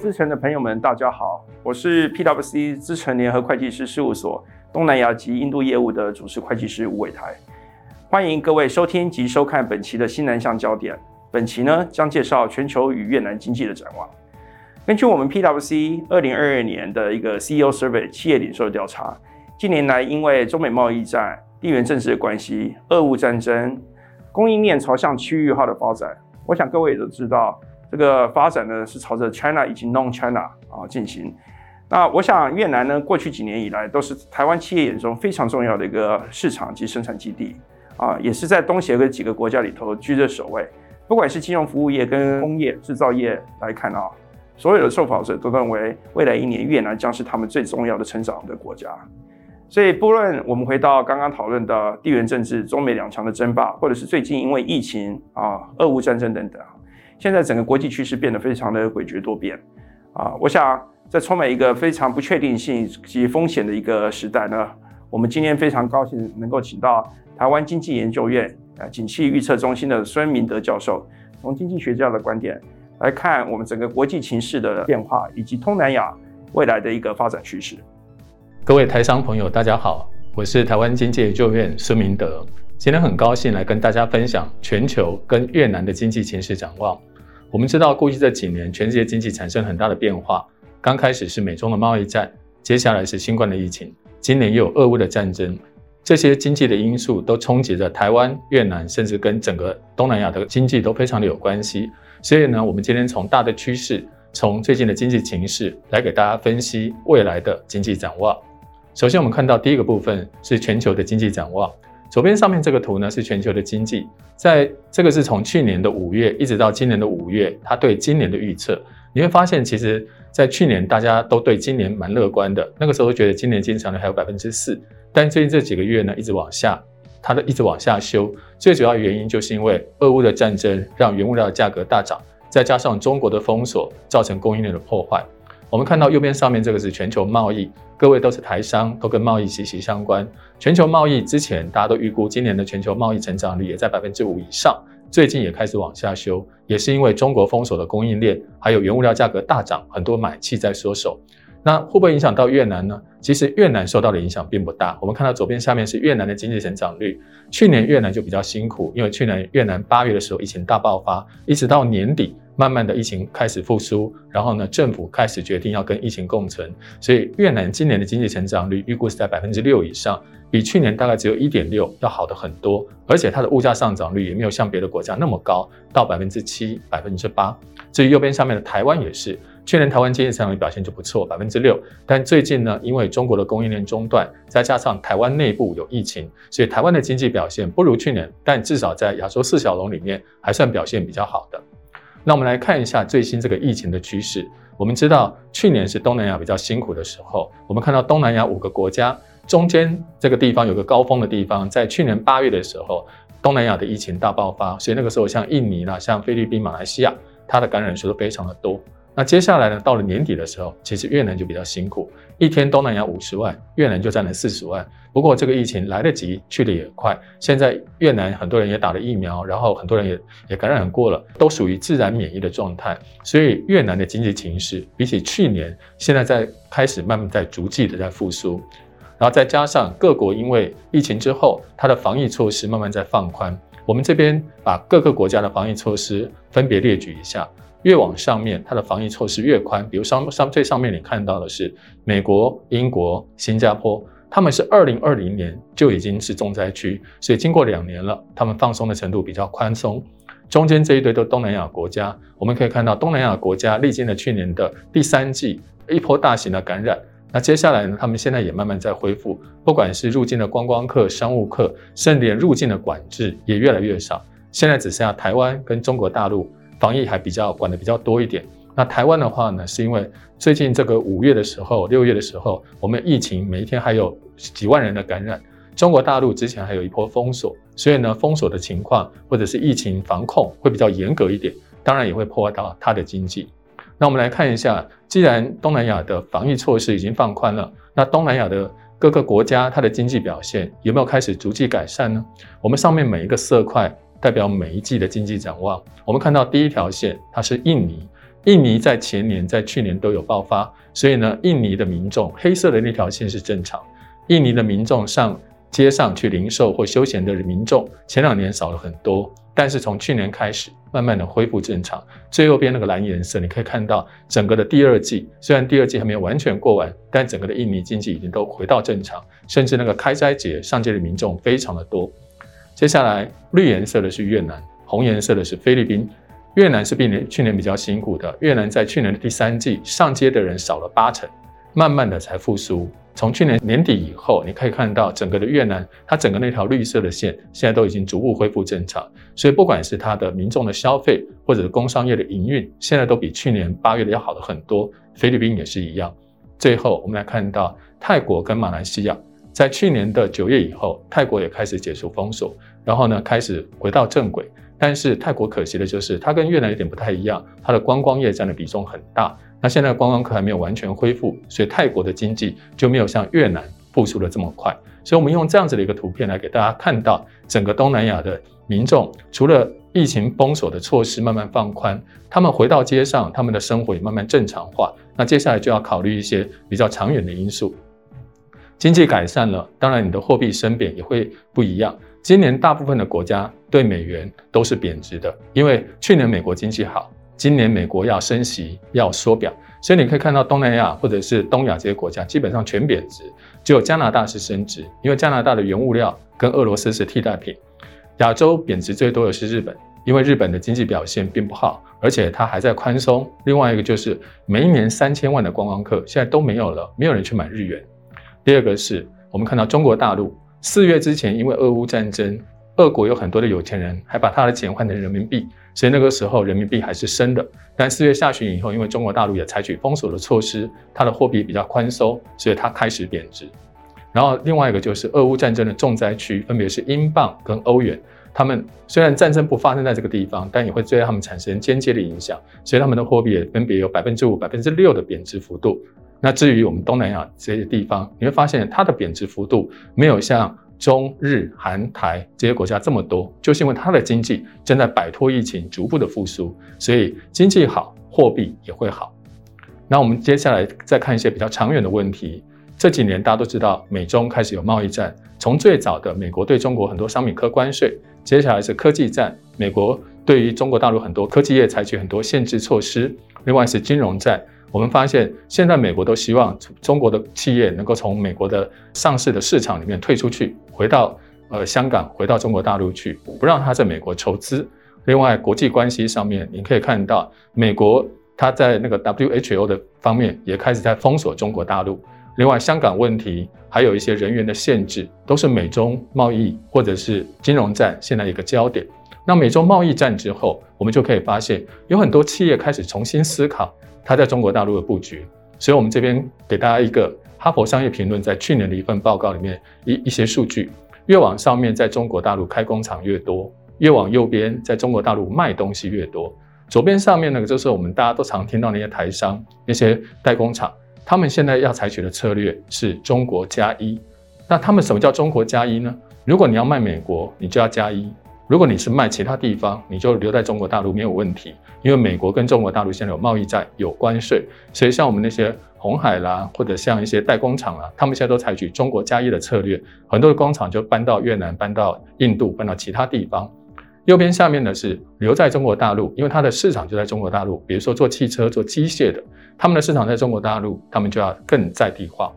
资诚的朋友们，大家好，我是 PwC 资诚联合会计师事务所东南亚及印度业务的主持会计师吴伟台，欢迎各位收听及收看本期的新南向焦点。本期呢将介绍全球与越南经济的展望。根据我们 PwC 二零二二年的一个 CEO Survey 企业领袖调查，近年来因为中美贸易战、地缘政治的关系、俄乌战争，供应链朝向区域化的发展，我想各位也都知道。这个发展呢是朝着 China 以及 Non China 啊进行。那我想越南呢过去几年以来都是台湾企业眼中非常重要的一个市场及生产基地啊，也是在东协的几个国家里头居着首位。不管是金融服务业跟工业制造业来看啊，所有的受访者都认为未来一年越南将是他们最重要的成长的国家。所以不论我们回到刚刚讨论的地缘政治、中美两强的争霸，或者是最近因为疫情啊、俄乌战争等等。现在整个国际趋势变得非常的诡谲多变，啊，我想在充满一个非常不确定性及风险的一个时代呢，我们今天非常高兴能够请到台湾经济研究院啊景气预测中心的孙明德教授，从经济学家的观点来看我们整个国际情势的变化，以及东南亚未来的一个发展趋势。各位台商朋友，大家好，我是台湾经济研究院孙明德，今天很高兴来跟大家分享全球跟越南的经济情势展望。我们知道，过去这几年，全世界经济产生很大的变化。刚开始是美中的贸易战，接下来是新冠的疫情，今年又有俄乌的战争，这些经济的因素都冲击着台湾、越南，甚至跟整个东南亚的经济都非常的有关系。所以呢，我们今天从大的趋势，从最近的经济情势来给大家分析未来的经济展望。首先，我们看到第一个部分是全球的经济展望。左边上面这个图呢，是全球的经济，在这个是从去年的五月一直到今年的五月，它对今年的预测，你会发现，其实，在去年大家都对今年蛮乐观的，那个时候觉得今年经济成长率还有百分之四，但最近这几个月呢，一直往下，它的一直往下修，最主要原因就是因为俄乌的战争让原物料的价格大涨，再加上中国的封锁造成供应链的破坏。我们看到右边上面这个是全球贸易，各位都是台商，都跟贸易息息相关。全球贸易之前大家都预估今年的全球贸易成长率也在百分之五以上，最近也开始往下修，也是因为中国封锁的供应链，还有原物料价格大涨，很多买气在缩手。那会不会影响到越南呢？其实越南受到的影响并不大。我们看到左边下面是越南的经济成长率，去年越南就比较辛苦，因为去年越南八月的时候疫情大爆发，一直到年底。慢慢的疫情开始复苏，然后呢，政府开始决定要跟疫情共存，所以越南今年的经济成长率预估是在百分之六以上，比去年大概只有一点六要好的很多，而且它的物价上涨率也没有像别的国家那么高，到百分之七、百分之八。至于右边上面的台湾也是，去年台湾经济成长表现就不错，百分之六，但最近呢，因为中国的供应链中断，再加上台湾内部有疫情，所以台湾的经济表现不如去年，但至少在亚洲四小龙里面还算表现比较好的。那我们来看一下最新这个疫情的趋势。我们知道去年是东南亚比较辛苦的时候，我们看到东南亚五个国家中间这个地方有个高峰的地方，在去年八月的时候，东南亚的疫情大爆发，所以那个时候像印尼啦、像菲律宾、马来西亚，它的感染数都非常的多。那接下来呢，到了年底的时候，其实越南就比较辛苦，一天东南亚五十万，越南就占了四十万。不过这个疫情来得及，去得也快。现在越南很多人也打了疫苗，然后很多人也也感染过了，都属于自然免疫的状态。所以越南的经济情势比起去年，现在在开始慢慢在逐季的在复苏，然后再加上各国因为疫情之后，它的防疫措施慢慢在放宽。我们这边把各个国家的防疫措施分别列举一下。越往上面，它的防疫措施越宽。比如上上最上面你看到的是美国、英国、新加坡，他们是二零二零年就已经是重灾区，所以经过两年了，他们放松的程度比较宽松。中间这一堆都东南亚国家，我们可以看到东南亚国家历经了去年的第三季一波大型的感染，那接下来呢，他们现在也慢慢在恢复，不管是入境的观光客、商务客，甚至连入境的管制也越来越少，现在只剩下台湾跟中国大陆。防疫还比较管得比较多一点。那台湾的话呢，是因为最近这个五月的时候、六月的时候，我们疫情每一天还有几万人的感染。中国大陆之前还有一波封锁，所以呢，封锁的情况或者是疫情防控会比较严格一点，当然也会破坏到它的经济。那我们来看一下，既然东南亚的防疫措施已经放宽了，那东南亚的各个国家它的经济表现有没有开始逐季改善呢？我们上面每一个色块。代表每一季的经济展望，我们看到第一条线，它是印尼。印尼在前年、在去年都有爆发，所以呢，印尼的民众黑色的那条线是正常。印尼的民众上街上去零售或休闲的民众，前两年少了很多，但是从去年开始，慢慢的恢复正常。最右边那个蓝颜色，你可以看到整个的第二季，虽然第二季还没有完全过完，但整个的印尼经济已经都回到正常，甚至那个开斋节上街的民众非常的多。接下来绿颜色的是越南，红颜色的是菲律宾。越南是比年去年比较辛苦的，越南在去年的第三季上街的人少了八成，慢慢的才复苏。从去年年底以后，你可以看到整个的越南，它整个那条绿色的线现在都已经逐步恢复正常。所以不管是它的民众的消费，或者是工商业的营运，现在都比去年八月的要好的很多。菲律宾也是一样。最后我们来看到泰国跟马来西亚，在去年的九月以后，泰国也开始解除封锁，然后呢开始回到正轨。但是泰国可惜的就是，它跟越南有点不太一样，它的观光业占的比重很大。那现在观光客还没有完全恢复，所以泰国的经济就没有像越南复苏的这么快。所以我们用这样子的一个图片来给大家看到，整个东南亚的民众除了疫情封锁的措施慢慢放宽，他们回到街上，他们的生活也慢慢正常化。那接下来就要考虑一些比较长远的因素。经济改善了，当然你的货币升贬也会不一样。今年大部分的国家对美元都是贬值的，因为去年美国经济好，今年美国要升息要缩表，所以你可以看到东南亚或者是东亚这些国家基本上全贬值，只有加拿大是升值，因为加拿大的原物料跟俄罗斯是替代品。亚洲贬值最多的是日本，因为日本的经济表现并不好，而且它还在宽松。另外一个就是每一年三千万的观光客现在都没有了，没有人去买日元。第二个是我们看到中国大陆。四月之前，因为俄乌战争，俄国有很多的有钱人还把他的钱换成人民币，所以那个时候人民币还是升的。但四月下旬以后，因为中国大陆也采取封锁的措施，它的货币比较宽松，所以它开始贬值。然后另外一个就是俄乌战争的重灾区，分别是英镑跟欧元。他们虽然战争不发生在这个地方，但也会对他们产生间接的影响，所以他们的货币也分别有百分之五、百分之六的贬值幅度。那至于我们东南亚这些地方，你会发现它的贬值幅度没有像中日韩台这些国家这么多，就是因为它的经济正在摆脱疫情，逐步的复苏，所以经济好，货币也会好。那我们接下来再看一些比较长远的问题。这几年大家都知道，美中开始有贸易战，从最早的美国对中国很多商品课关税，接下来是科技战，美国对于中国大陆很多科技业采取很多限制措施，另外是金融战。我们发现，现在美国都希望中国的企业能够从美国的上市的市场里面退出去，回到呃香港，回到中国大陆去，不让他在美国筹资。另外，国际关系上面，你可以看到，美国它在那个 WHO 的方面也开始在封锁中国大陆。另外，香港问题还有一些人员的限制，都是美中贸易或者是金融战现在一个焦点。那美中贸易战之后，我们就可以发现，有很多企业开始重新思考。它在中国大陆的布局，所以我们这边给大家一个哈佛商业评论在去年的一份报告里面一一些数据，越往上面在中国大陆开工厂越多，越往右边在中国大陆卖东西越多。左边上面那个就是我们大家都常听到那些台商、那些代工厂，他们现在要采取的策略是中国加一。那他们什么叫中国加一呢？如果你要卖美国，你就要加一。如果你是卖其他地方，你就留在中国大陆没有问题，因为美国跟中国大陆现在有贸易战，有关税，所以像我们那些红海啦，或者像一些代工厂啦，他们现在都采取中国加一的策略，很多的工厂就搬到越南、搬到印度、搬到其他地方。右边下面呢是留在中国大陆，因为它的市场就在中国大陆，比如说做汽车、做机械的，他们的市场在中国大陆，他们就要更在地化。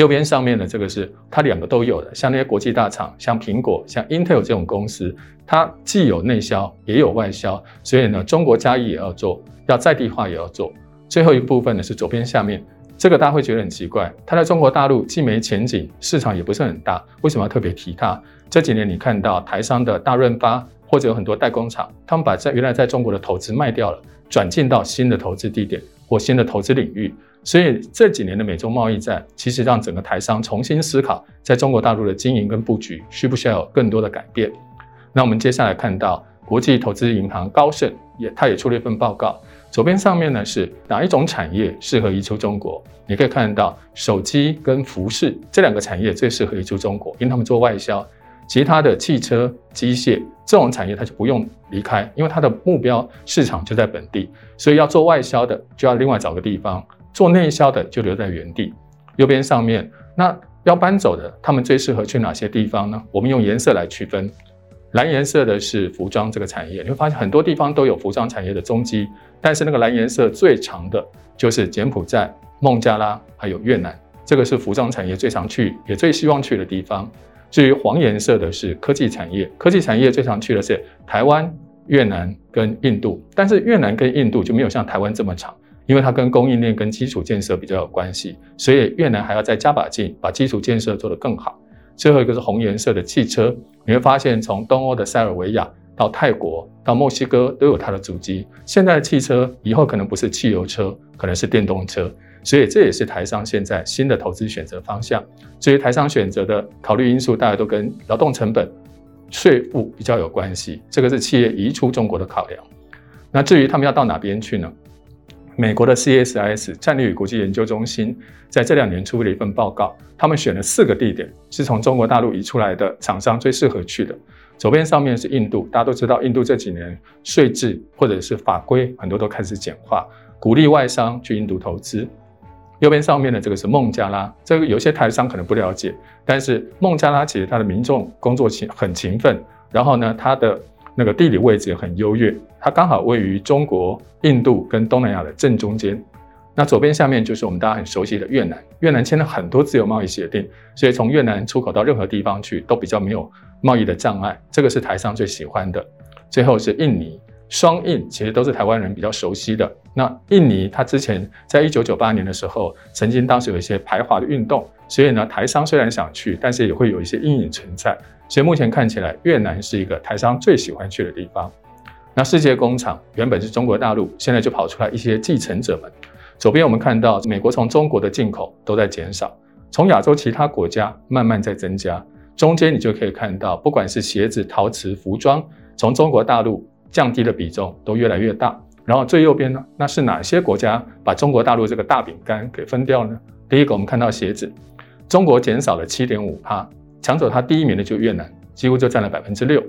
右边上面的这个是它两个都有的，像那些国际大厂，像苹果、像 Intel 这种公司，它既有内销也有外销，所以呢，中国加一也要做，要在地化也要做。最后一部分呢是左边下面这个，大家会觉得很奇怪，它在中国大陆既没前景，市场也不是很大，为什么要特别提它？这几年你看到台商的大润发或者有很多代工厂，他们把在原来在中国的投资卖掉了，转进到新的投资地点或新的投资领域。所以这几年的美中贸易战，其实让整个台商重新思考，在中国大陆的经营跟布局，需不需要有更多的改变？那我们接下来看到国际投资银行高盛也，他也出了一份报告。左边上面呢是哪一种产业适合移出中国？你可以看到手机跟服饰这两个产业最适合移出中国，因为他们做外销。其他的汽车、机械这种产业它就不用离开，因为它的目标市场就在本地，所以要做外销的就要另外找个地方，做内销的就留在原地。右边上面那要搬走的，他们最适合去哪些地方呢？我们用颜色来区分，蓝颜色的是服装这个产业，你会发现很多地方都有服装产业的踪迹，但是那个蓝颜色最长的就是柬埔寨、孟加拉还有越南。这个是服装产业最常去，也最希望去的地方。至于黄颜色的是科技产业，科技产业最常去的是台湾、越南跟印度。但是越南跟印度就没有像台湾这么长，因为它跟供应链跟基础建设比较有关系，所以越南还要再加把劲，把基础建设做得更好。最后一个是红颜色的汽车，你会发现从东欧的塞尔维亚到泰国到墨西哥都有它的足迹。现在的汽车以后可能不是汽油车，可能是电动车。所以这也是台商现在新的投资选择方向。至于台商选择的考虑因素，大家都跟劳动成本、税务比较有关系。这个是企业移出中国的考量。那至于他们要到哪边去呢？美国的 CSIS 战略与国际研究中心在这两年出了一份报告，他们选了四个地点，是从中国大陆移出来的厂商最适合去的。左边上面是印度，大家都知道，印度这几年税制或者是法规很多都开始简化，鼓励外商去印度投资。右边上面的这个是孟加拉，这个有些台商可能不了解，但是孟加拉其实它的民众工作勤很勤奋，然后呢，它的那个地理位置很优越，它刚好位于中国、印度跟东南亚的正中间。那左边下面就是我们大家很熟悉的越南，越南签了很多自由贸易协定，所以从越南出口到任何地方去都比较没有贸易的障碍，这个是台商最喜欢的。最后是印尼。双印其实都是台湾人比较熟悉的。那印尼，它之前在一九九八年的时候，曾经当时有一些排华的运动，所以呢，台商虽然想去，但是也会有一些阴影存在。所以目前看起来，越南是一个台商最喜欢去的地方。那世界工厂原本是中国大陆，现在就跑出来一些继承者们。左边我们看到，美国从中国的进口都在减少，从亚洲其他国家慢慢在增加。中间你就可以看到，不管是鞋子、陶瓷、服装，从中国大陆。降低的比重都越来越大，然后最右边呢，那是哪些国家把中国大陆这个大饼干给分掉呢？第一个，我们看到鞋子，中国减少了七点五趴，抢走它第一名的就越南，几乎就占了百分之六。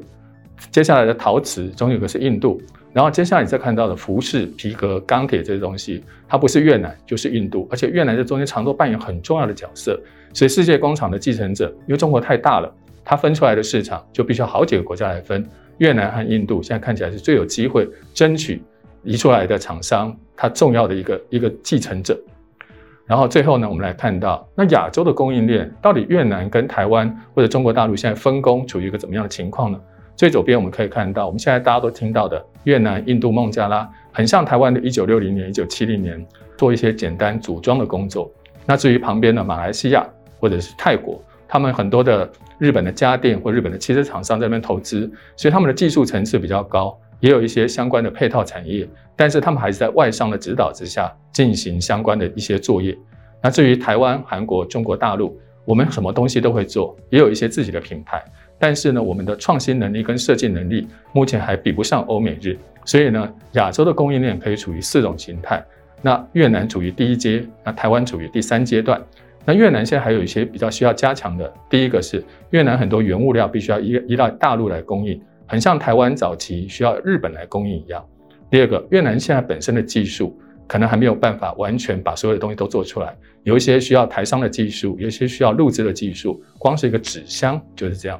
接下来的陶瓷，中有个是印度，然后接下来你再看到的服饰、皮革、钢铁这些东西，它不是越南就是印度，而且越南在中间常都扮演很重要的角色。所以世界工厂的继承者，因为中国太大了，它分出来的市场就必须要好几个国家来分。越南和印度现在看起来是最有机会争取移出来的厂商，它重要的一个一个继承者。然后最后呢，我们来看到那亚洲的供应链到底越南跟台湾或者中国大陆现在分工处于一个怎么样的情况呢？最左边我们可以看到，我们现在大家都听到的越南、印度、孟加拉，很像台湾的1960年、1970年做一些简单组装的工作。那至于旁边的马来西亚或者是泰国。他们很多的日本的家电或日本的汽车厂商在那边投资，所以他们的技术层次比较高，也有一些相关的配套产业。但是他们还是在外商的指导之下进行相关的一些作业。那至于台湾、韩国、中国大陆，我们什么东西都会做，也有一些自己的品牌。但是呢，我们的创新能力跟设计能力目前还比不上欧美日。所以呢，亚洲的供应链可以处于四种形态。那越南处于第一阶，那台湾处于第三阶段。那越南现在还有一些比较需要加强的，第一个是越南很多原物料必须要依依赖大陆来供应，很像台湾早期需要日本来供应一样。第二个，越南现在本身的技术可能还没有办法完全把所有的东西都做出来，有一些需要台商的技术，有一些需要陆资的技术，光是一个纸箱就是这样。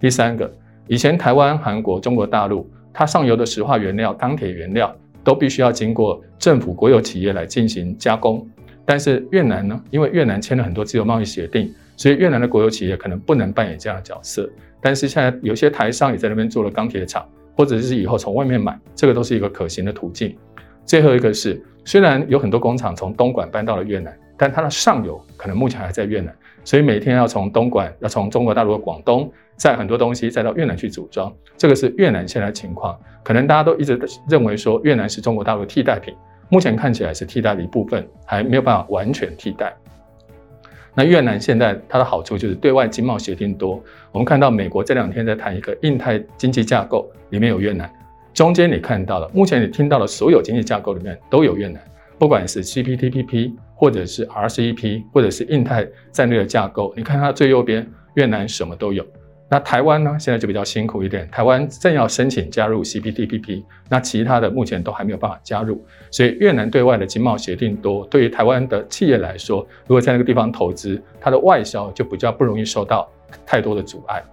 第三个，以前台湾、韩国、中国大陆它上游的石化原料、钢铁原料都必须要经过政府国有企业来进行加工。但是越南呢？因为越南签了很多自由贸易协定，所以越南的国有企业可能不能扮演这样的角色。但是现在有些台商也在那边做了钢铁厂，或者是以后从外面买，这个都是一个可行的途径。最后一个是，虽然有很多工厂从东莞搬到了越南，但它的上游可能目前还在越南，所以每天要从东莞，要从中国大陆的广东载很多东西再到越南去组装，这个是越南现在情况。可能大家都一直认为说越南是中国大陆替代品。目前看起来是替代的一部分，还没有办法完全替代。那越南现在它的好处就是对外经贸协定多。我们看到美国这两天在谈一个印太经济架构，里面有越南。中间你看到了，目前你听到的所有经济架构里面都有越南，不管是 CPTPP 或者是 RCEP 或者是印太战略的架构，你看它最右边，越南什么都有。那台湾呢，现在就比较辛苦一点，台湾正要申请加入 CPTPP，那其他的目前都还没有办法加入，所以越南对外的经贸协定多，对于台湾的企业来说，如果在那个地方投资，它的外销就比较不容易受到太多的阻碍。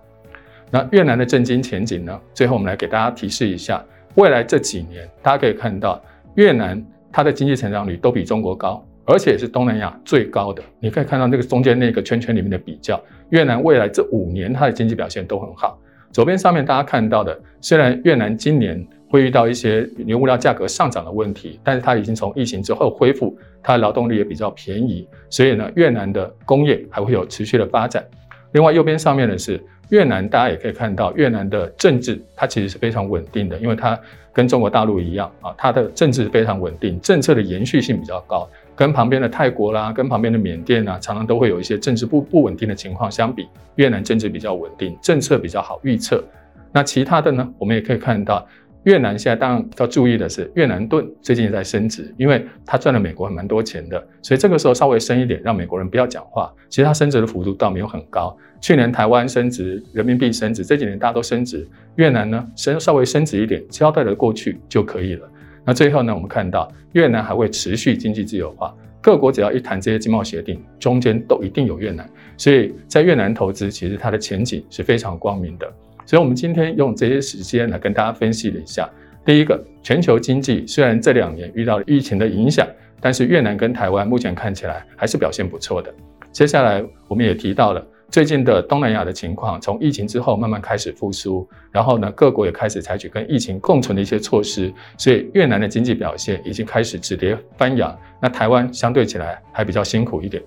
那越南的政经前景呢？最后我们来给大家提示一下，未来这几年大家可以看到，越南它的经济成长率都比中国高。而且是东南亚最高的，你可以看到那个中间那个圈圈里面的比较，越南未来这五年它的经济表现都很好。左边上面大家看到的，虽然越南今年会遇到一些原物料价格上涨的问题，但是它已经从疫情之后恢复，它的劳动力也比较便宜，所以呢，越南的工业还会有持续的发展。另外右边上面的是越南，大家也可以看到越南的政治它其实是非常稳定的，因为它跟中国大陆一样啊，它的政治非常稳定，政策的延续性比较高。跟旁边的泰国啦，跟旁边的缅甸啊，常常都会有一些政治不不稳定的情况相比，越南政治比较稳定，政策比较好预测。那其他的呢，我们也可以看到，越南现在当然要注意的是，越南盾最近也在升值，因为它赚了美国蛮多钱的，所以这个时候稍微升一点，让美国人不要讲话。其实它升值的幅度倒没有很高。去年台湾升值，人民币升值，这几年大家都升值，越南呢升稍微升值一点，交代的过去就可以了。那最后呢，我们看到越南还会持续经济自由化，各国只要一谈这些经贸协定，中间都一定有越南，所以在越南投资其实它的前景是非常光明的。所以，我们今天用这些时间来跟大家分析了一下。第一个，全球经济虽然这两年遇到了疫情的影响，但是越南跟台湾目前看起来还是表现不错的。接下来，我们也提到了。最近的东南亚的情况，从疫情之后慢慢开始复苏，然后呢，各国也开始采取跟疫情共存的一些措施，所以越南的经济表现已经开始止跌翻扬。那台湾相对起来还比较辛苦一点。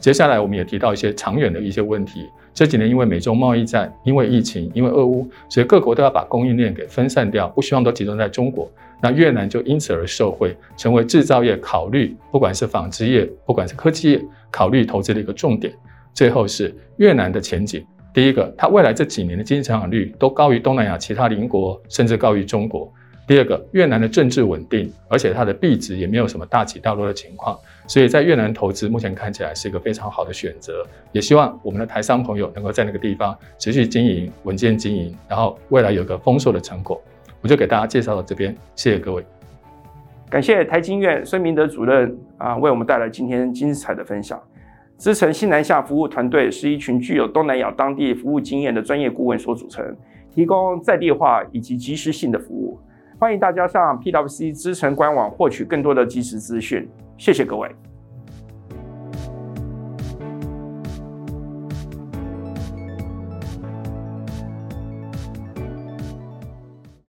接下来我们也提到一些长远的一些问题，这几年因为美中贸易战，因为疫情，因为俄乌，所以各国都要把供应链给分散掉，不希望都集中在中国。那越南就因此而受惠，成为制造业考虑，不管是纺织业，不管是科技业，考虑投资的一个重点。最后是越南的前景。第一个，它未来这几年的经济成长率都高于东南亚其他邻国，甚至高于中国。第二个，越南的政治稳定，而且它的币值也没有什么大起大落的情况，所以在越南投资目前看起来是一个非常好的选择。也希望我们的台商朋友能够在那个地方持续经营、稳健经营，然后未来有个丰硕的成果。我就给大家介绍到这边，谢谢各位。感谢台经院孙明德主任啊，为我们带来今天精彩的分享。资诚新南下服务团队是一群具有东南亚当地服务经验的专业顾问所组成，提供在地化以及及时性的服务。欢迎大家上 PwC 资诚官网获取更多的即时资讯。谢谢各位。